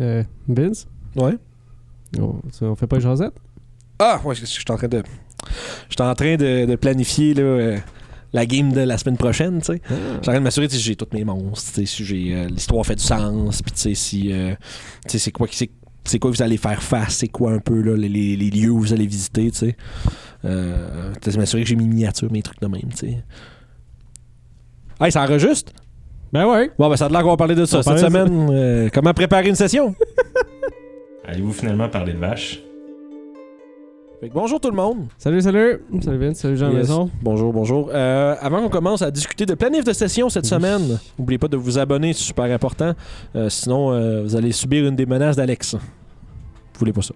Euh, Vince, Ouais. on, on fait pas une jasette? Ah, ouais, je je suis en train de. Je suis en train de, de planifier là, euh, la game de la semaine prochaine, tu sais. Je suis en train de m'assurer si j'ai tous mes monstres, si j'ai euh, l'histoire fait du sens, puis tu sais si euh, tu sais c'est quoi qui c'est c'est quoi que vous allez faire face, c'est quoi un peu là, les, les- les lieux où vous allez visiter, tu sais. Euh, m'assurer que j'ai mes miniatures, mes trucs de même, tu sais. Hey, ça enregistre? Ben ouais. Bon, ben ça a l'air qu'on va parler de ça On cette semaine. Euh, comment préparer une session? Allez-vous finalement parler de vaches? Fait que bonjour tout le monde. Salut, salut. Salut Vince, salut Jean Yes. Maison. Bonjour, bonjour. Euh, avant qu'on commence à discuter de planif de session cette Oui. semaine, n'oubliez pas de vous abonner, c'est super important. Euh, sinon, euh, vous allez subir une des menaces d'Alex. Vous voulez pas ça.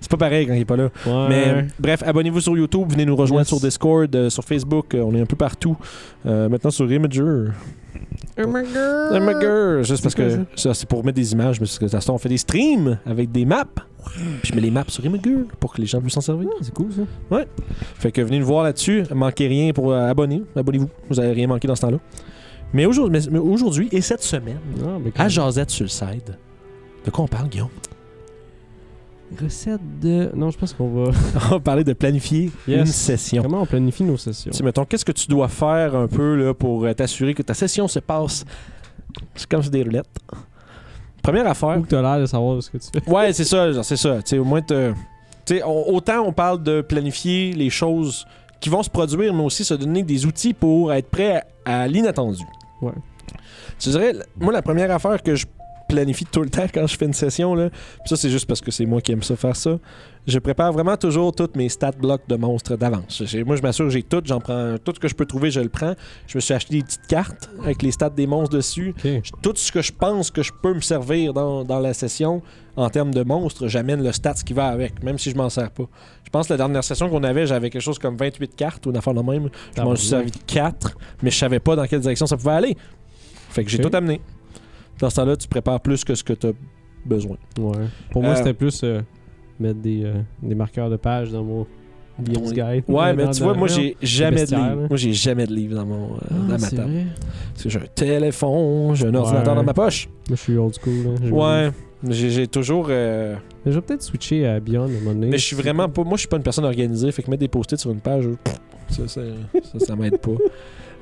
C'est pas pareil quand il est pas là. Ouais. Mais bref, abonnez-vous sur YouTube, venez nous rejoindre Yes. sur Discord, euh, sur Facebook, euh, on est un peu partout. Euh, maintenant sur Imager. Oh my god. Imager, juste parce que ça? c'est pour mettre des images, mais parce que de toute façon, on fait des streams avec des maps. Puis je mets les maps sur Imager pour que les gens puissent s'en servir. Ah, c'est cool ça. Fait que venez nous voir là-dessus. Manquez rien pour euh, abonner. Abonnez-vous. Vous n'allez rien manquer dans ce temps-là. Mais aujourd'hui, mais- mais aujourd'hui et cette semaine, Ah, à Jazette sur le side, de quoi on parle, Guillaume? Recette de. Non, je pense qu'on va. On va parler de planifier Yes. une session. Comment on planifie nos sessions? Tu sais, mettons, qu'est-ce que tu dois faire un peu là, pour euh, t'assurer que ta session se passe C'est comme sur des roulettes? Première affaire. Ou que t'as l'air de savoir ce que tu fais. Ouais, c'est ça, genre, c'est ça. Tu sais, au moins, te- tu sais, on- autant on parle de planifier les choses qui vont se produire, mais aussi se donner des outils pour être prêt à, à l'inattendu. Ouais. Tu dirais, moi, la première affaire que je planifie tout le temps quand je fais une session, là, puis ça, c'est juste parce que c'est moi qui aime ça faire ça, je prépare vraiment toujours toutes mes stat blocks de monstres d'avance. Moi, je m'assure que j'ai tout, j'en prends tout ce que je peux trouver, je le prends. Je me suis acheté des petites cartes avec les stats des monstres dessus tout ce que je pense que je peux me servir dans, dans la session en termes de monstres, j'amène le stats qui va avec, même si je m'en sers pas. Je pense que la dernière session qu'on avait, j'avais quelque chose comme 28 cartes ou une affaire de même. Je m'en suis servi de 4, mais je savais pas dans quelle direction ça pouvait aller. Fait que j'ai tout amené. Dans ce temps-là, tu prépares plus que ce que tu as besoin. Ouais. Pour moi, Euh, c'était plus euh, mettre des, euh, des marqueurs de page dans mon Guide. Ouais, mais dans- tu vois, dans- moi j'ai jamais de livre. Moi j'ai jamais de livre dans mon euh, Ah, dans ma table. vrai? Parce que j'ai un téléphone, j'ai un ordinateur dans ma poche. Moi, je suis old school. Je- Ouais. J'ai j'ai toujours. euh, Mais je vais peut-être switcher à Beyond à un moment donné. Mais je suis vraiment pas. Moi, je suis pas une personne organisée. Fait que mettre des post-it sur une page, pff, ça, ça, ça, ça m'aide pas.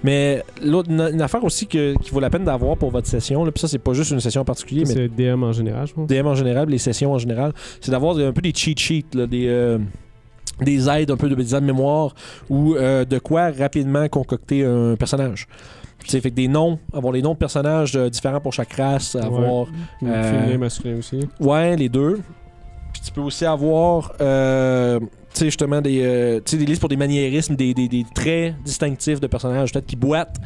Mais l'autre, une, une affaire aussi que, qui vaut la peine d'avoir pour votre session, là, puis ça, c'est pas juste une session en particulier, mais C'est DM en général, je pense. DM en général, les sessions en général, c'est d'avoir un peu des cheat sheets, là, des. euh, des aides, un peu de des aides de mémoire ou euh, de quoi rapidement concocter un personnage. Sais, fait que des noms, avoir les noms de personnages euh, différents pour chaque race, avoir Euh, Féminin, masculin aussi. Ouais, les deux. Puis tu peux aussi avoir, justement, des, euh, des listes pour des maniérismes, des, des, des traits distinctifs de personnages. Peut-être qu'ils boitent,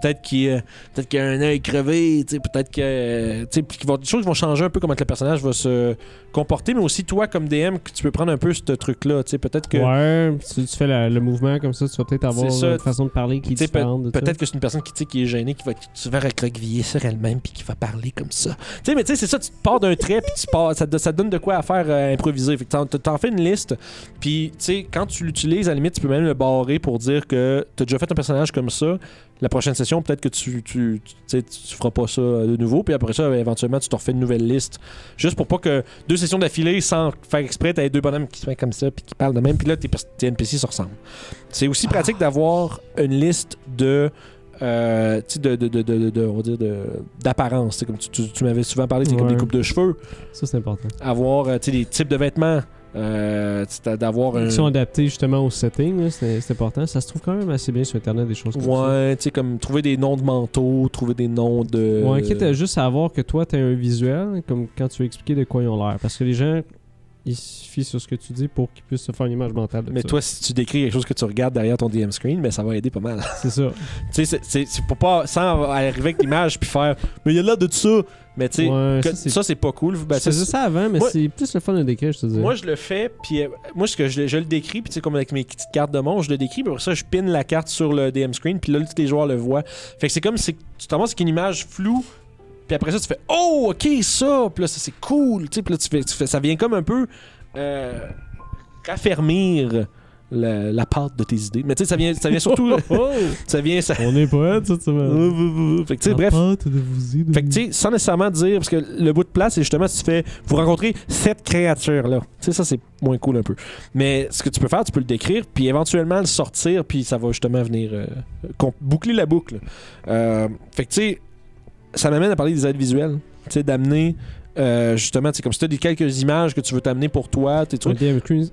peut-être qu'il euh, peut-être qu'il a un œil crevé, peut-être que. euh, qu'il va- des choses vont changer un peu comment que le personnage va se comporter, mais aussi toi, comme DM, que tu peux prendre un peu ce truc-là. Tu sais, peut-être que. Ouais, si tu fais la- le mouvement comme ça, tu vas peut-être avoir ça. une façon de parler qui est peut- différente. Peut-être que c'est une personne qui, qui est gênée, qui va se faire recroqueviller sur elle-même, puis qui va parler comme ça. Tu sais, mais tu sais, c'est ça, tu pars d'un trait, puis tu pars, ça, te, ça te donne de quoi à faire euh, improviser. Fait que t'en, fais une liste, puis tu sais, quand tu l'utilises, à la limite, tu peux même le barrer pour dire que tu as déjà fait un personnage comme ça. La prochaine session, peut-être que tu, tu, tu, tu feras pas ça euh, de nouveau, puis après ça, éventuellement, tu te refais une nouvelle liste. Juste pour pas que deux sessions d'affilée, sans faire exprès, t'aies deux bonhommes qui se font comme ça, puis qui parlent de même, puis là, tes, tes NPC se ressemblent. C'est aussi pratique d'avoir une liste de. euh, de, de, de, de, on va dire d'apparence. Comme tu, tu- tu m'avais souvent parlé, c'est comme des coupes de cheveux, Ça, c'est important. avoir euh, des types de vêtements, euh, un. Qui sont adaptés justement au setting, c'est important. Ça se trouve quand même assez bien sur Internet, des choses comme ça. Ouais, tu sais, comme trouver des noms de manteaux, trouver des noms de. Ouais, quitte à juste savoir que toi, tu as un visuel, comme quand tu veux expliquer de quoi ils ont l'air. Parce que les gens, ils se fient sur ce que tu dis pour qu'ils puissent se faire une image mentale Mais ça. toi, si tu décris quelque chose que tu regardes derrière ton DM screen, ben ça va aider pas mal. C'est ça. tu sais, c'est- c'est c'est pour pas. Sans arriver avec l'image puis faire. Mais il y a là de ça. Mais tu sais, Ouais, ça, c'est- c'est pas cool. Ben, je ça, avant, mais c'est plus le fun de décrire, je te dis. Moi, je le fais, puis euh, moi, ce que je, je le décris, puis tu sais, comme avec mes petites cartes de monstre, je le décris, puis après ça, je pine la carte sur le DM screen, puis là, tous les joueurs le voient. Fait que c'est comme si tu t'en avec une image floue, puis après ça, tu fais Oh, ok, ça, puis là, ça, c'est cool, tu puis là, tu fais, tu fais- ça vient comme un peu euh, raffermir la, la pâte de tes idées. Mais tu sais, ça vient, ça vient surtout. Oh! ça vient. Ça... On est poète. Fait que tu sais, bref. Fait que, tu sais, sans nécessairement dire, parce que le bout de place, c'est justement si tu fais, vous rencontrez cette créature-là. Tu sais, ça, c'est moins cool un peu. Mais ce que tu peux faire, tu peux le décrire, puis éventuellement le sortir, puis ça va justement venir euh, boucler la boucle. Euh, fait que, tu sais, ça m'amène à parler des aides visuelles. Tu sais, d'amener, euh, justement, tu sais, comme si tu as des quelques images que tu veux t'amener pour toi, tes un DM screen,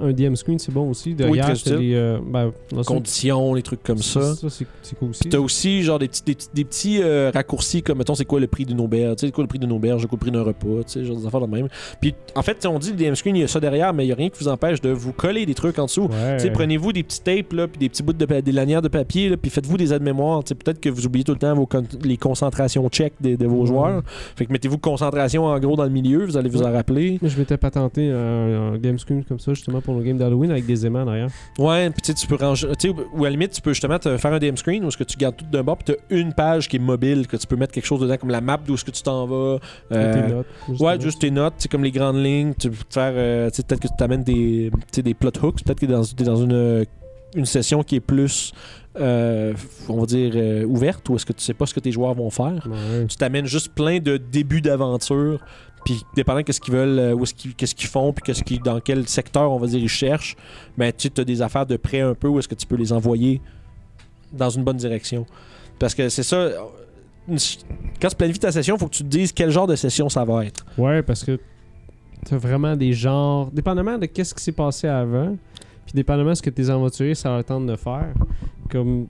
un DM screen c'est bon aussi. Derrière, très t'as utile. les. euh, ben, conditions, les trucs comme ça. Ça, c'est c'est cool aussi. Genre des petits, des, petits- des petits euh, raccourcis comme mettons c'est quoi le prix d'une auberge, tu sais c'est quoi le prix d'une auberge, c'est quoi le prix d'un repas, tu genre des affaires de même. Puis en fait on dit le DM screen il y a ça derrière mais il y a rien qui vous empêche de vous coller des trucs en dessous. Ouais. Tu prenez-vous des petits tapes là, puis des petits bouts de des lanières de papier là, puis faites-vous des aides-mémoire. Tu sais, Peut-être que vous oubliez tout le temps vos con- les concentrations check de, de vos joueurs. Fait que mettez-vous concentration en gros dans le milieu, vous allez vous en rappeler. Je m'étais patenté un, un game screen comme ça, justement, pour nos games d'Halloween avec des aimants derrière. Ouais, puis tu sais, tu peux ranger. Tu sais, ou à la limite, tu peux justement te faire un DM screen où est-ce que tu gardes tout d'un bord, puis tu as une page qui est mobile, que tu peux mettre quelque chose dedans, comme la map d'où est-ce que tu t'en vas. euh, Tes notes. Ouais, juste tes notes, c'est comme les grandes lignes. Tu peux te faire. euh, tu sais, peut-être que tu t'amènes des, tu des plot hooks. Peut-être que dans, t'es dans une, une session qui est plus, euh, on va dire, euh, ouverte, ou est-ce que tu sais pas ce que tes joueurs vont faire. Ouais. Tu t'amènes juste plein de débuts d'aventure. Puis, dépendant qu'est-ce qu'ils veulent, euh, où est-ce qu'ils, qu'est-ce qu'ils font, puis qu'est-ce qu'ils, dans quel secteur, on va dire, ils cherchent, ben, tu as des affaires de près un peu où est-ce que tu peux les envoyer dans une bonne direction. Parce que c'est ça. Quand tu planifies ta session, il faut que tu te dises quel genre de session ça va être. Ouais, parce que t'as vraiment des genres. Dépendamment de qu'est-ce qui s'est passé avant, puis dépendamment de ce que tes aventuriers ça leur tente de faire. Comme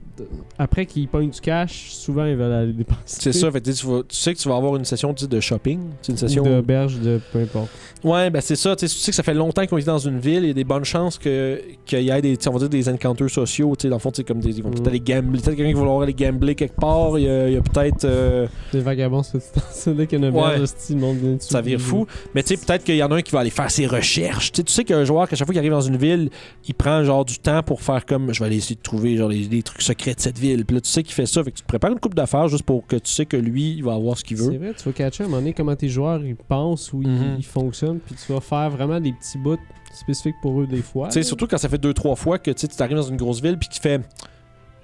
après qu'ils pognent du cash, souvent ils veulent aller dépenser. C'est ça, fait tu, sais que tu vas avoir une session de shopping, une session. Ou d'auberge, de peu importe. Ouais, ben c'est ça, tu sais, que ça fait longtemps qu'on est dans une ville, il y a des bonnes chances que qu'il y ait des, on va dire des encounters sociaux, tu sais, dans le fond, comme des, ils vont peut-être Mm. aller gambler, peut-être quelqu'un qui va vouloir aller gambler quelque part, il y a, peut-être, euh, Les vagabonds, c'est c'est dès qu'il y a une le monde vient ça vire fou, mais tu sais, peut-être qu'il y en a un qui va aller faire ses recherches, tu sais, tu sais qu'un joueur, qu'à chaque fois qu'il arrive dans une ville, il prend genre du temps pour faire comme, je vais aller essayer de trouver genre les, les trucs secrets de cette ville, puis là, tu sais qu'il fait ça, fait que tu te prépares une coupe d'affaires juste pour que tu sais que lui, il va avoir ce qu'il C'est veut. vrai, tu vas catcher à un moment donné comment tes joueurs ils pensent ou ils, Mhm. fonctionnent, puis tu vas faire vraiment des petits bouts spécifiques pour eux des fois. Tu sais, surtout quand ça fait deux, trois fois que tu sais, tu arrives dans une grosse ville puis qu'il fait.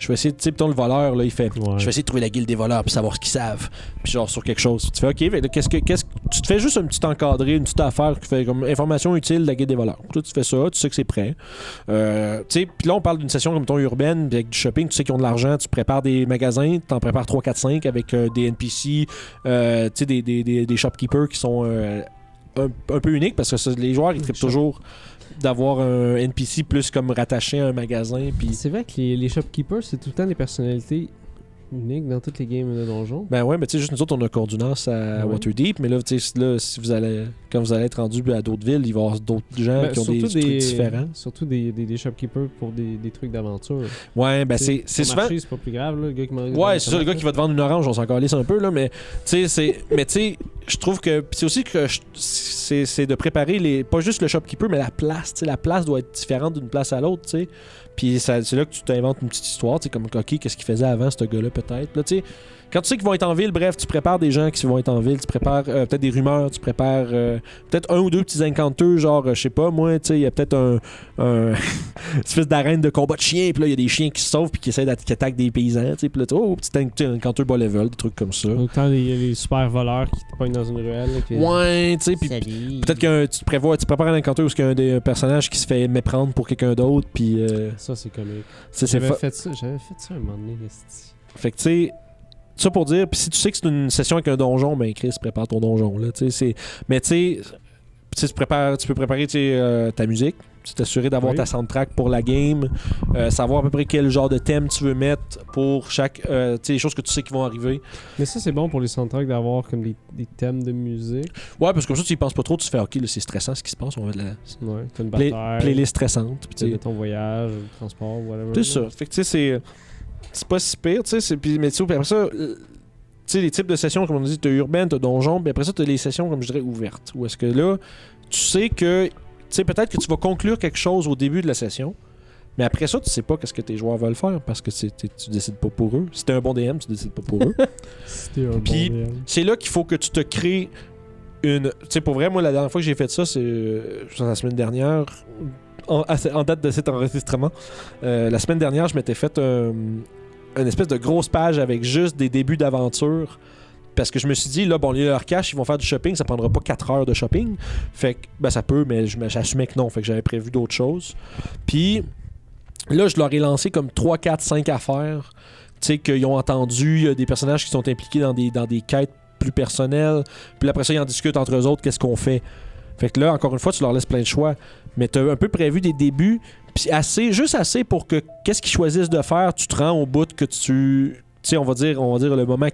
Je vais essayer, tu sais, mettons, le voleur, là, il fait. Ouais. Je vais essayer de trouver la guilde des voleurs puis savoir ce qu'ils savent. Puis genre sur quelque chose. Tu fais, OK, qu'est-ce que. Qu'est-ce, que- tu te fais juste un petit encadré, une petite affaire qui fait comme information utile de la guilde des voleurs. Toi, tu fais ça, tu sais que c'est prêt. Euh, tu sais, puis là, on parle d'une session comme ton urbaine, puis avec du shopping, tu sais qu'ils ont de l'argent, tu prépares des magasins, tu en prépares 3, 4, 5 avec euh, des NPC, euh, tu sais, des, des, des, des shopkeepers qui sont. Un, un peu uniques parce que ça, les joueurs ils trippent toujours d'avoir un NPC plus comme rattaché à un magasin puis C'est vrai que les, les shopkeepers, c'est tout le temps des personnalités uniques dans toutes les games de donjon. Ben ouais, mais tu sais, juste nous autres, on a Cordunas à Ouais. Waterdeep, mais là, tu sais, là, si vous allez, quand vous allez être rendu à d'autres villes, il va y avoir d'autres gens Ben, qui ont des, trucs différents. Surtout des, des, des shopkeepers pour des, des trucs d'aventure. Ouais, ben c'est souvent. c'est pas plus grave, là, le gars qui m'a Ouais, c'est ça, le gars qui va te vendre une orange, on s'en calisse un peu, là, mais tu sais, c'est. Mais tu sais, je trouve que. c'est aussi que c'est de préparer les. Pas juste le shopkeeper, mais la place. Tu sais, la place doit être différente d'une place à l'autre, tu sais. Puis c'est là que tu t'inventes une petite histoire, tu sais, comme, OK, qu'est-ce qu'il faisait avant, ce gars-là, peut-être. Là, tu sais, quand tu sais qu'ils vont être en ville, bref, tu prépares des gens qui vont être en ville, tu prépares euh, peut-être des rumeurs, tu prépares euh, peut-être un ou deux petits encounters, genre, euh, je sais pas, moi, tu sais, il y a peut-être un, un espèce d'arène de combat de chiens, puis là, il y a des chiens qui se sauvent, puis qui essaient d'attaquer des paysans, tu sais, puis là, tu- oh, petit en- petit encounter bas level, des trucs comme ça. Autant les, les super voleurs qui te pognent dans une ruelle. Ouais, tu sais, puis peut-être que tu te prévois, tu prépares un encounter où il y a un, des- un personnage qui se fait méprendre pour quelqu'un d'autre, puis euh, Ça, c'est comique. J'avais fa- fait ça, j'avais fait ça un moment donné. Fait que tu sais, ça pour dire, puis si tu sais que c'est une session avec un donjon, ben Chris, prépare ton donjon là, mais tu prépares tu peux préparer euh, ta musique, tu t'assurer d'avoir Oui. ta soundtrack pour la game, euh, savoir à peu près quel genre de thème tu veux mettre pour chaque euh, tu sais les choses que tu sais qui vont arriver. Mais ça, c'est bon pour les soundtracks d'avoir comme des, des thèmes de musique. Ouais, parce que comme ça tu y penses pas trop, tu fais OK, là, c'est stressant ce qui se passe, on va de la Ouais, une play- bataille. playlist stressante, puis tu sais, de ton voyage, le transport, whatever. C'est ça. Fait que tu sais, c'est. C'est pas si pire, tu sais. Puis, mais tu après ça, euh, tu sais, les types de sessions, comme on dit, t'as urbaine, t'as donjon, puis après ça, t'as les sessions, comme je dirais, ouvertes. Où est-ce que là, tu sais que. Tu sais, peut-être que tu vas conclure quelque chose au début de la session. Mais après ça, tu sais pas qu'est-ce que tes joueurs veulent faire parce que tu décides pas pour eux. Si t'es un bon DM, tu décides pas pour eux. Un Puis- bon c'est là qu'il faut que tu te crées une. Tu sais, pour vrai, moi, la dernière fois que j'ai fait ça, c'est euh, la semaine dernière. en date de cet enregistrement. Euh, la semaine dernière, je m'étais fait un- une espèce de grosse page avec juste des débuts d'aventure. Parce que je me suis dit, là, bon, leur cash, ils vont faire du shopping, ça prendra pas 4 heures de shopping. Fait que, ben, ça peut, mais j'assumais que non. Fait que j'avais prévu d'autres choses. Puis, là, je leur ai lancé comme 3, 4, 5 affaires. Tu sais, qu'ils ont entendu, il y des personnages qui sont impliqués dans des, dans des quêtes plus personnelles. Puis après ça, ils en discutent entre eux autres, qu'est-ce qu'on fait. Fait que là, encore une fois, tu leur laisses plein de choix. Mais tu as un peu prévu des débuts, puis assez, juste assez pour que qu'est-ce qu'ils choisissent de faire, tu te rends au bout que tu. Tu sais, on va dire, on va dire le moment.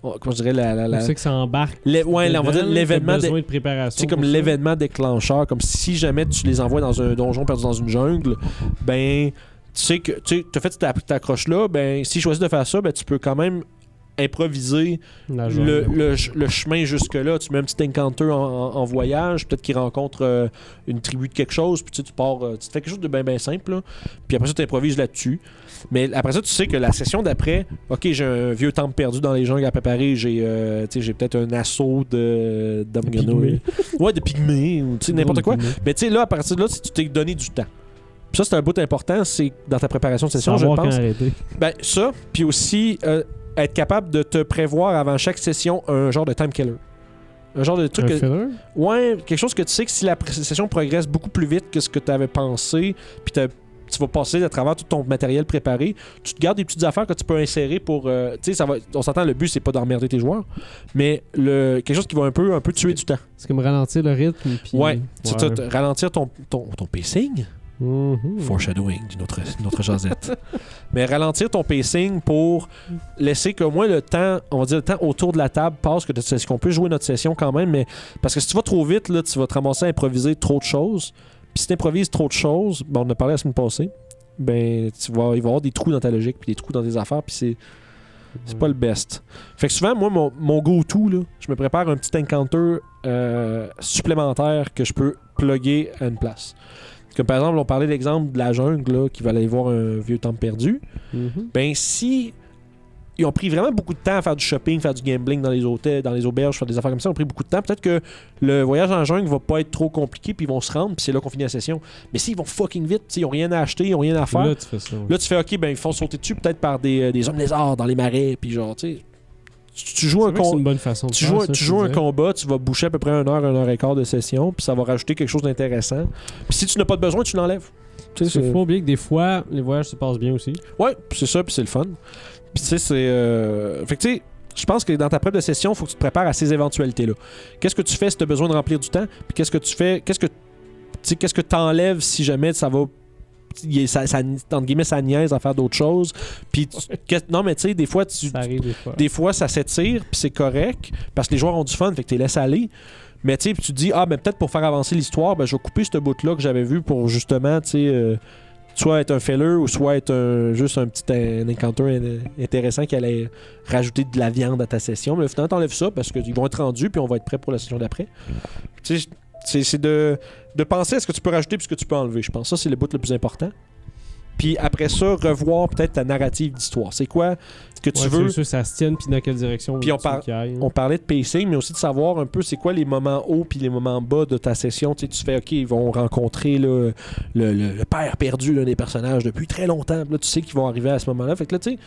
Comment je dirais la. la, que ça embarque? ouais, on va dire l'événement. de- besoin de préparation. c'est comme l'événement déclencheur, comme si jamais tu les envoies dans un donjon perdu dans une jungle, ben tu sais que tu as fait cette accroche là, ben s'ils choisissent de faire ça, ben tu peux quand même improviser le, le ch- le chemin jusque-là. Tu mets un petit encounter en, en- en voyage, peut-être qu'ils rencontrent euh, une tribu de quelque chose, puis tu, sais, tu pars, euh, tu te fais quelque chose de bien bien simple, là. puis après ça tu improvises là-dessus. Mais après ça, tu sais que la session d'après, ok, j'ai un vieux temple perdu dans les jungles à préparer, j'ai euh, j'ai peut-être un assaut de pygmées. Ouais, de pygmées, ou tu sais, n'importe quoi. Mais tu sais, là, à partir de là, si tu t'es donné du temps. Puis ça, c'est un bout important, c'est dans ta préparation de session, je pense. Ben, ça, puis aussi euh, être capable de te prévoir avant chaque session un genre de time killer. Un genre de truc. Un que- ouais, quelque chose que tu sais que si la session progresse beaucoup plus vite que ce que tu avais pensé, puis tu vas passer à travers tout ton matériel préparé, tu te gardes des petites affaires que tu peux insérer pour. euh, tu sais, ça va. On s'entend, le but, c'est pas d'emmerder tes joueurs, mais le, quelque chose qui va un peu, un peu tuer du temps. C'est comme ralentir le rythme. Puis... Ouais, Ouais. ralentir ton, ton, ton pacing? Mhm. Foreshadowing d'une autre, autre jasette. Mais ralentir ton pacing pour laisser que moi le temps, on va dire le temps autour de la table passe, que qu'on peut jouer notre session quand même, mais parce que si tu vas trop vite, là, tu vas te ramasser à improviser trop de choses. Puis si tu improvises trop de choses, ben, on en a parlé la semaine passée, ben tu vas, il va y avoir des trous dans ta logique, puis des trous dans tes affaires, puis c'est c'est pas le best. Fait que souvent, moi, mon, mon go-to, là, je me prépare un petit encounter euh, supplémentaire que je peux plugger à une place. Par exemple, on parlait de l'exemple de la jungle là, qui va aller voir un vieux temple perdu. Mhm. Ben, si ils ont pris vraiment beaucoup de temps à faire du shopping, faire du gambling dans les hôtels, dans les auberges, faire des affaires comme ça, ils ont pris beaucoup de temps. Peut-être que le voyage en jungle va pas être trop compliqué, puis ils vont se rendre, puis c'est là qu'on finit la session. Mais s'ils vont fucking vite, ils ont rien à acheter, ils ont rien à faire. Là, tu fais ça. Là, tu fais OK, ben ils font sauter dessus peut-être par des, euh, des hommes lézards dans les marais, puis genre, tu sais. Tu, tu joues un de tu joues, ça, tu joues un combat, tu vas boucher à peu près une heure, une heure et quart de session, puis ça va rajouter quelque chose d'intéressant. Puis si tu n'as pas de besoin, tu l'enlèves. Tu sais, Il faut oublier que des fois, les voyages se passent bien aussi. Ouais, c'est ça, puis c'est le fun. Puis tu sais, c'est. euh, Fait que tu sais, je pense que dans ta prep de session, il faut que tu te prépares à ces éventualités-là. Qu'est-ce que tu fais si tu as besoin de remplir du temps? Puis qu'est-ce que tu fais? Qu'est-ce que tu qu'est-ce que t'enlèves si jamais ça va. Il Ça, ça, entre guillemets, ça niaise à faire d'autres choses. Puis, non, mais tu sais, des fois, tu, Ça arrive des fois. des fois, ça s'étire, puis c'est correct, parce que les joueurs ont du fun, fait que tu les laisses aller. Mais tu sais, tu te dis, ah, ben peut-être pour faire avancer l'histoire, ben je vais couper ce bout-là que j'avais vu pour justement, tu sais, euh, soit être un filler ou soit être un, juste un petit un encounter intéressant qui allait rajouter de la viande à ta session. Mais finalement, t'enlèves ça parce qu'ils vont être rendus, puis on va être prêt pour la session d'après. Tu sais, c'est de, de penser à ce que tu peux rajouter puis ce que tu peux enlever. Je pense que ça, c'est le bout le plus important. Puis après ça, revoir peut-être ta narrative d'histoire. C'est quoi que tu Ouais, veux? sûr, ça se tienne, puis dans quelle direction Puis on par- aille, hein. on parlait de pacing, mais aussi de savoir un peu c'est quoi les moments hauts puis les moments bas de ta session. Tu, sais, tu fais, OK, ils vont rencontrer le, le- le père perdu d'un des personnages depuis très longtemps. Là, tu sais qu'ils vont arriver à ce moment-là. Fait que là, tu sais,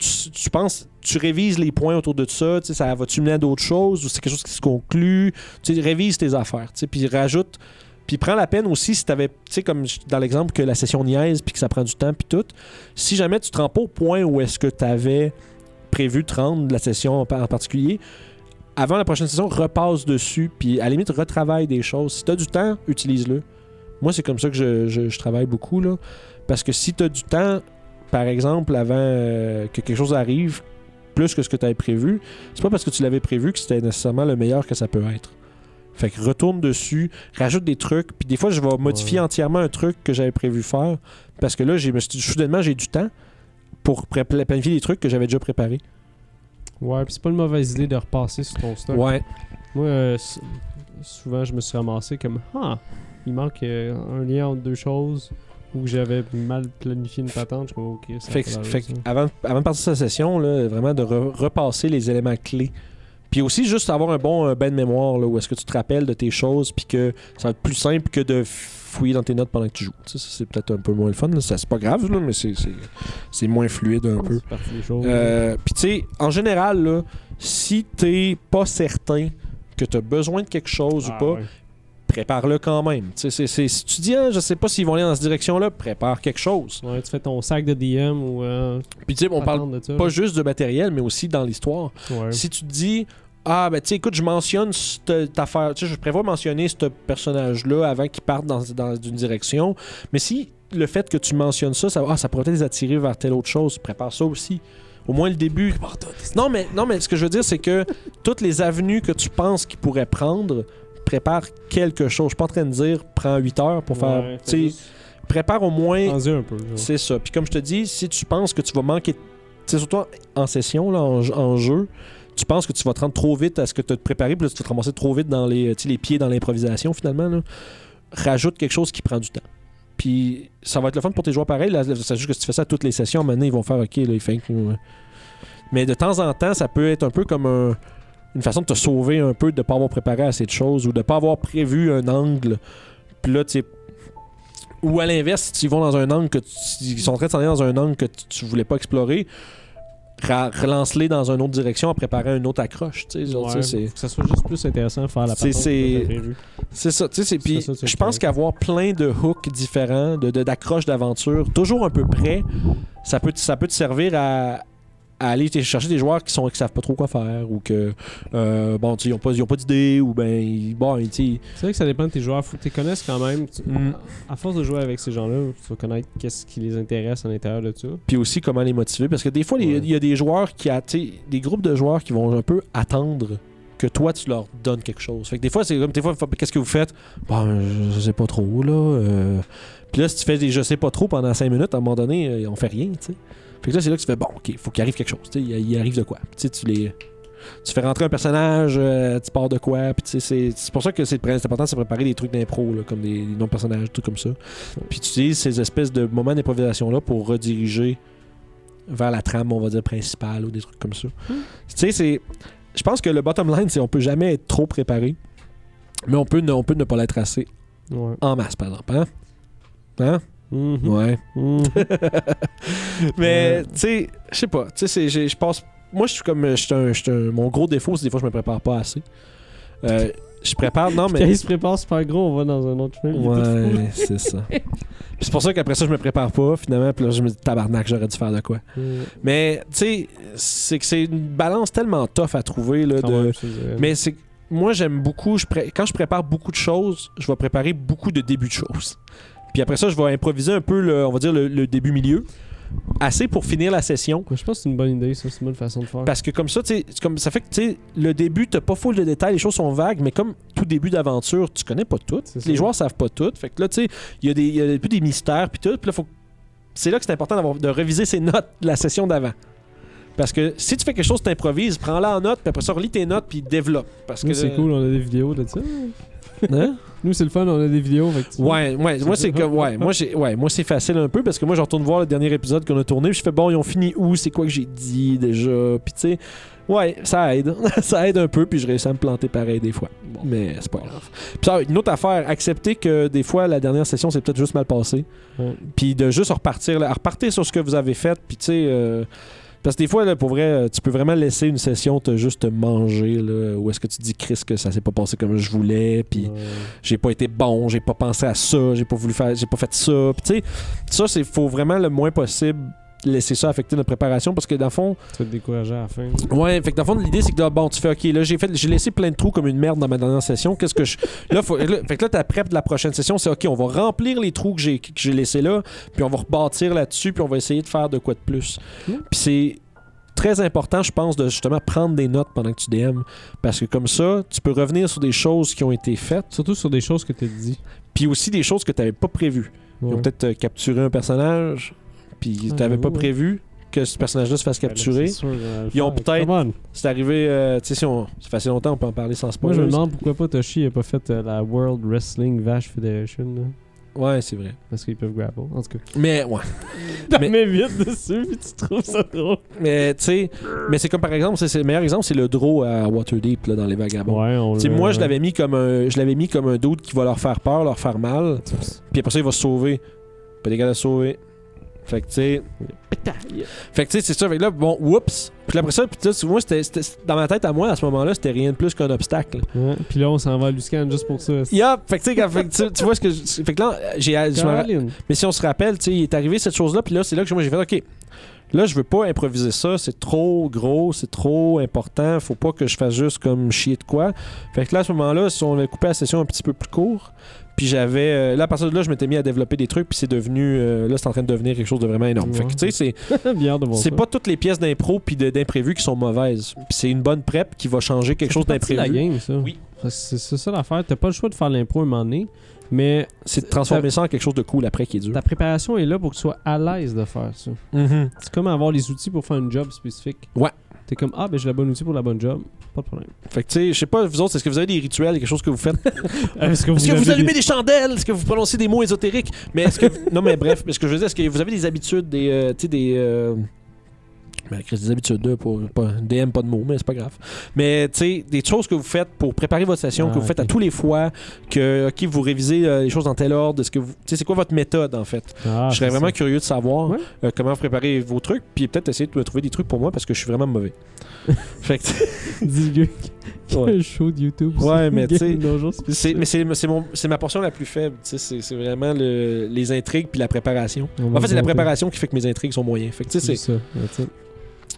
tu, tu penses, tu révises les points autour de ça. Tu ça va-tu mener à d'autres choses ou c'est quelque chose qui se conclut? Tu sais, révise tes affaires. Tu puis rajoute. Puis prends la peine aussi si t'avais, tu sais, comme dans l'exemple que la session niaise puis que ça prend du temps puis tout. Si jamais tu te rends pas au point où est-ce que tu avais prévu de rendre la session en particulier, avant la prochaine session, repasse dessus, puis à la limite, retravaille des choses. Si tu as du temps, utilise-le. Moi, c'est comme ça que je, je- je travaille beaucoup, là. Parce que si tu as du temps, par exemple, avant euh, que quelque chose arrive, plus que ce que tu avais prévu, c'est pas parce que tu l'avais prévu que c'était nécessairement le meilleur que ça peut être. Fait que retourne dessus, rajoute des trucs, puis des fois, je vais modifier Ouais. entièrement un truc que j'avais prévu faire, parce que là, j'ai, soudainement, j'ai du temps pour planifier des trucs que j'avais déjà préparés. Ouais, puis c'est pas une mauvaise idée de repasser sur ton stock. Ouais. Moi, euh, souvent, je me suis ramassé comme Ah, il manque euh, un lien entre deux choses ou que j'avais mal planifié une patente. Je comme, ok, ça Fait, a que- pas fait d'allure, que avant, avant de partir sur sa session, là, vraiment de re- repasser les éléments clés. Puis aussi, juste avoir un bon euh, bain de mémoire, là, où est-ce que tu te rappelles de tes choses, puis que ça va être plus simple que de fouiller dans tes notes pendant que tu joues. Tu sais, c'est peut-être un peu moins le fun. C'est pas grave, là, mais c'est- moins fluide un peu. Euh, Puis tu sais, en général, là, si t'es pas certain que t'as besoin de quelque chose Ah, ou pas, ouais. Prépare-le quand même. Tu sais, c'est- c'est- si tu dis, ah, je sais pas s'ils vont aller dans cette direction-là, prépare quelque chose. Ouais, tu fais ton sac de DM ou. Euh, Puis tu sais, on parle patente de ça, pas là. juste de matériel, mais aussi dans l'histoire. Ouais. Si tu te dis, ah, ben tu sais, écoute, je mentionne cette affaire, tu sais, je prévois mentionner ce personnage-là avant qu'il parte dans, dans une direction, mais si le fait que tu mentionnes ça, ça, ah, ça pourrait peut-être les attirer vers telle autre chose, prépare ça aussi. Au moins le début. Non, mais, non, mais ce que je veux dire, c'est que toutes les avenues que tu penses qu'ils pourraient prendre, prépare quelque chose. Je suis pas en train de dire, prends 8 heures pour faire. Ouais, juste prépare au moins un peu. c'est ça. Puis comme je te dis, si tu penses que tu vas manquer, c'est surtout en session, là, en, en jeu, tu penses que tu vas te rendre trop vite à ce que tu as préparé, puis là, tu vas te ramasser trop vite dans les, les pieds dans l'improvisation finalement. là. Rajoute quelque chose qui prend du temps. Puis ça va être le fun pour tes joueurs pareil. C'est juste que si tu fais ça à toutes les sessions, maintenant ils vont faire OK, là, il fait que- ouais. Mais de temps en temps, ça peut être un peu comme un- une façon de te sauver un peu de ne pas avoir préparé assez de choses ou de ne pas avoir prévu un angle. Puis là, tu ou à l'inverse, si ils vont dans un angle que tu, ils sont en train de s'en aller dans un angle que tu, tu voulais pas explorer, relance-les dans une autre direction à préparer une autre accroche. genre, Ouais, que ça soit juste plus intéressant de faire la C'est- patente c'est- ça, puis je pense qu'avoir plein de hooks différents, de, de- d'accroches d'aventure, toujours un peu près, ça peut, ça peut te servir à, à aller te chercher des joueurs qui sont qui savent pas trop quoi faire ou que euh, bon ils ont pas ils ont pas d'idée ou ben ils- bon tu sais, C'est vrai que ça dépend de tes joueurs. Faut que tu les connaisses quand même. Tu- Mm. À force de jouer avec ces gens-là, tu vas connaître qu'est-ce qui les intéresse à l'intérieur de ça. puis aussi comment les motiver parce que des fois il Ouais. y a des joueurs qui a- des groupes de joueurs qui vont un peu attendre que toi tu leur donnes quelque chose. Fait que des fois c'est comme des fois qu'est-ce que vous faites? Bon je, je sais pas trop là euh. Puis là si tu fais des je sais pas trop pendant 5 minutes à un moment donné euh, on fait rien, tu sais. Fait que là c'est là que tu fais bon, OK, faut qu'il arrive quelque chose, tu sais, il, il arrive de quoi. Puis tu sais tu les tu fais rentrer un personnage, euh, tu pars de quoi, puis tu sais, c'est c'est pour ça que c'est important de se préparer des trucs d'impro, comme des, des noms de personnages, trucs comme ça. Puis tu utilises ces espèces de moments d'improvisation-là pour rediriger vers la trame, on va dire, principale ou des trucs comme ça. Tu sais, c'est. Je pense que le bottom line, c'est on peut jamais être trop préparé, mais on peut ne, on peut ne pas l'être assez Ouais. en masse, par exemple. Hein? Hein? Mhm. Ouais. Mhm. Mais, Ouais. tu sais, je sais pas. Tu sais, je pense. Moi, je suis comme. un- un- mon gros défaut, c'est des fois, je me prépare pas assez. Euh, je prépare. Non, Quand mais. il se prépare super gros, on va dans un autre film. Ouais, c'est ça. C'est pour ça qu'après ça, je me prépare pas, finalement. Puis là, je me dis, tabarnak, j'aurais dû faire de quoi. Mais, tu sais, c'est que c'est une balance tellement tough à trouver, là. Quand de... même. Mais c'est. Moi, j'aime beaucoup. Je pré- Quand je prépare beaucoup de choses, je vais préparer beaucoup de débuts de choses. Puis après ça, je vais improviser un peu, le, on va dire, le, le début-milieu. Assez pour finir la session. Je pense que c'est une bonne idée, ça. C'est une bonne façon de faire. Parce que comme ça, tu comme ça fait que tu sais, le début, t'as pas full de détails, les choses sont vagues, mais comme tout début d'aventure, tu connais pas tout. Les ça. joueurs savent pas tout. Fait que là, tu sais, il y a des, y a peu des mystères puis tout. Puis là, faut, c'est là que c'est important de réviser ses notes de la session d'avant. Parce que si tu fais quelque chose, t'improvises, prends-la en note, puis après ça, relis tes notes, puis développe. Parce que Nous, c'est cool, on a des vidéos de ça. Hein? Nous, c'est le fun, on a des vidéos. Ouais, ouais, moi c'est que ouais, moi ouais, moi c'est facile un peu parce que moi je retourne voir le dernier épisode qu'on a tourné, puis je fais bon, ils ont fini où, c'est quoi que j'ai dit déjà, puis tu sais, ouais, ça aide, ça aide un peu, puis je réussis à me planter pareil des fois. Mais c'est pas grave. Puis ça, une autre affaire, accepter que des fois la dernière session c'est peut-être juste mal passé, puis de juste repartir, là, repartir sur ce que vous avez fait, puis tu sais. euh, parce que des fois, là, pour vrai, euh, tu peux vraiment laisser une session te juste te manger, là, ou est-ce que tu dis, Chris, que ça s'est pas passé comme je voulais, puis Ouais. j'ai pas été bon, j'ai pas pensé à ça, j'ai pas voulu faire, j'ai pas fait ça. Puis tu sais, ça c'est faut vraiment le moins possible laisser ça affecter notre préparation parce que dans le fond, Tu te décourager à la fin. ouais, fait que dans le fond l'idée c'est que là, bon, tu fais OK, là j'ai fait j'ai laissé plein de trous comme une merde dans ma dernière session, qu'est-ce que je là, faut, là fait que là ta prep de la prochaine session, c'est OK, on va remplir les trous que j'ai que j'ai laissés là, puis on va rebâtir là-dessus, puis on va essayer de faire de quoi de plus. Mm. Puis c'est très important, je pense, de justement prendre des notes pendant que tu DM. Parce que comme ça, tu peux revenir sur des choses qui ont été faites, Surtout sur des choses que tu as dit. puis aussi des choses que tu n'avais pas prévues. Ils ont peut-être euh, capturé un personnage, puis Ah, tu n'avais pas prévu que ce personnage-là se fasse Ben capturer. c'est sûr, euh, Ils ont peut-être-. C'est arrivé, euh, tu sais, si on... ça fait assez longtemps, on peut en parler sans Moi, spoiler. je me demande pourquoi pas Toshi n'a pas fait euh, la World Wrestling Vash Federation. là. Ouais, c'est vrai. Parce qu'ils peuvent grapple. En tout cas. Mais, ouais. T'en Mais- mets vite dessus, puis tu trouves ça drôle. Mais, tu sais, mais c'est comme par exemple, c'est, le meilleur exemple, c'est le draw à Waterdeep, là, dans les vagabonds. Ouais, on moi, je l'avais mis comme un, je l'avais mis comme un doute qui va leur faire peur, leur faire mal. Puis après ça, il va se sauver. Pas des gars à se sauver. Fait que, tu sais. Fait que, tu sais, c'est ça. Fait que là, bon, whoops. Puis après ça, puis moi, c'était, c'était- dans ma tête à moi, à ce moment-là, c'était rien de plus qu'un obstacle. Ouais, Puis là, on s'en va à Luscan juste pour ça. Yup! Fait que, tu sais, quand- fait que tu, tu vois ce que. je- Fait que là, j'ai. Mais si on se rappelle, tu sais, il est arrivé cette chose-là, puis là, c'est là que moi j'ai fait, OK, là, je veux pas improviser ça, c'est trop gros, c'est trop important, faut pas que je fasse juste comme chier de quoi. Fait que là, à ce moment-là, si on avait coupé la session un petit peu plus court, puis j'avais. euh, là, à partir de là, je m'étais mis à développer des trucs, puis c'est devenu. euh, là, c'est en train de devenir quelque chose de vraiment énorme. Fait que, tu sais, c'est. C'est pas toutes les pièces d'impro puis d'imprévu qui sont mauvaises. Puis c'est une bonne prep qui va changer quelque chose C'est de la d'imprévu. game, ça. Oui. C'est ça l'affaire. T'as pas le choix de faire l'impro un moment donné, mais C'est de transformer ça en quelque chose de cool après qui est dur. ta préparation est là pour que tu sois à l'aise de faire ça. Mhm. C'est comme avoir les outils pour faire un job spécifique. Ouais. T'es comme, ah, ben j'ai le bon outil pour la bonne job. Pas de problème. Fait que, tu sais, je sais pas, vous autres, est-ce que vous avez des rituels, quelque chose que vous faites? Est-ce que Est-ce que vous avez allumez des chandelles? Est-ce que vous prononcez des mots ésotériques? Mais est-ce que. non, mais bref, ce que je veux dire, est-ce que vous avez des habitudes, des. euh, tu sais, des. Euh... Ben, Chris, des habitudes, là, pour. Pas, DM, pas de mots, mais c'est pas grave. Mais, tu sais, des choses que vous faites pour préparer votre session, Ah, que vous faites à tous les fois, que, OK, vous révisez euh, les choses dans tel ordre. Est-ce que vous. Tu sais, c'est quoi votre méthode, en fait? Ah, je serais vraiment ça. curieux de savoir Ouais. euh, comment vous préparez vos trucs, puis peut-être essayer de me trouver des trucs pour moi parce que je suis vraiment mauvais. fait que. Ouais. show de YouTube. Ouais, mais tu sais, mais c'est, c'est, mon- c'est ma portion la plus faible. tu sais, C'est, c'est vraiment le- les intrigues puis la préparation. On En fait, c'est la préparation qui fait que mes intrigues sont moyennes. Fait que, tu sais, C'est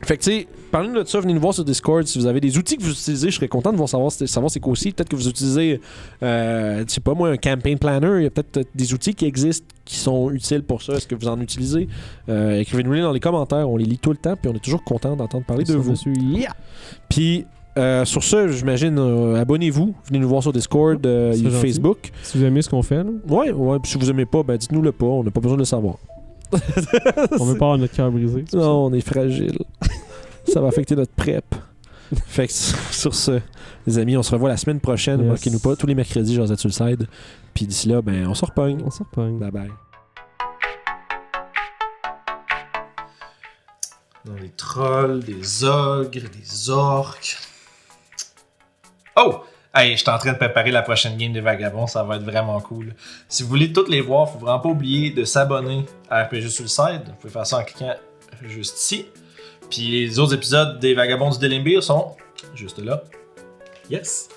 fait que, tu sais, parlez-nous de ça. Venez nous voir sur Discord si vous avez des outils que vous utilisez. Je serais content de voir savoir, savoir c'est quoi aussi. Peut-être que vous utilisez, euh, je sais pas moi, un campaign planner. Il y a peut-être des outils qui existent qui sont utiles pour ça. Est-ce que vous en utilisez? Euh, Écrivez-nous-les dans les commentaires. On les lit tout le temps puis on est toujours content d'entendre parler de Ça, vous. yeah! Puis. euh, sur ça, j'imagine, euh, abonnez-vous, venez nous voir sur Discord, euh. Facebook. Si vous aimez ce qu'on fait, là, Ouais, ouais, puis si vous aimez pas, ben dites-nous le pas, on n'a pas besoin de le savoir. on veut pas avoir notre cœur brisé. Non, on est fragile. ça va affecter notre prep. Fait que sur ce, les amis, on se revoit la semaine prochaine. Yes. Manquez-nous pas tous les mercredis, Josette sur le side. Puis d'ici là, ben on se repogne. On s'en repogne. Bye bye. Dans des trolls, des ogres, des orques. Oh! Hey, je suis en train de préparer la prochaine game des Vagabonds, ça va être vraiment cool. Si vous voulez toutes les voir, faut vraiment pas oublier de s'abonner à RPG Suicide. Vous pouvez faire ça en cliquant juste ici. Puis les autres épisodes des Vagabonds du Delimbir sont juste là. Yes!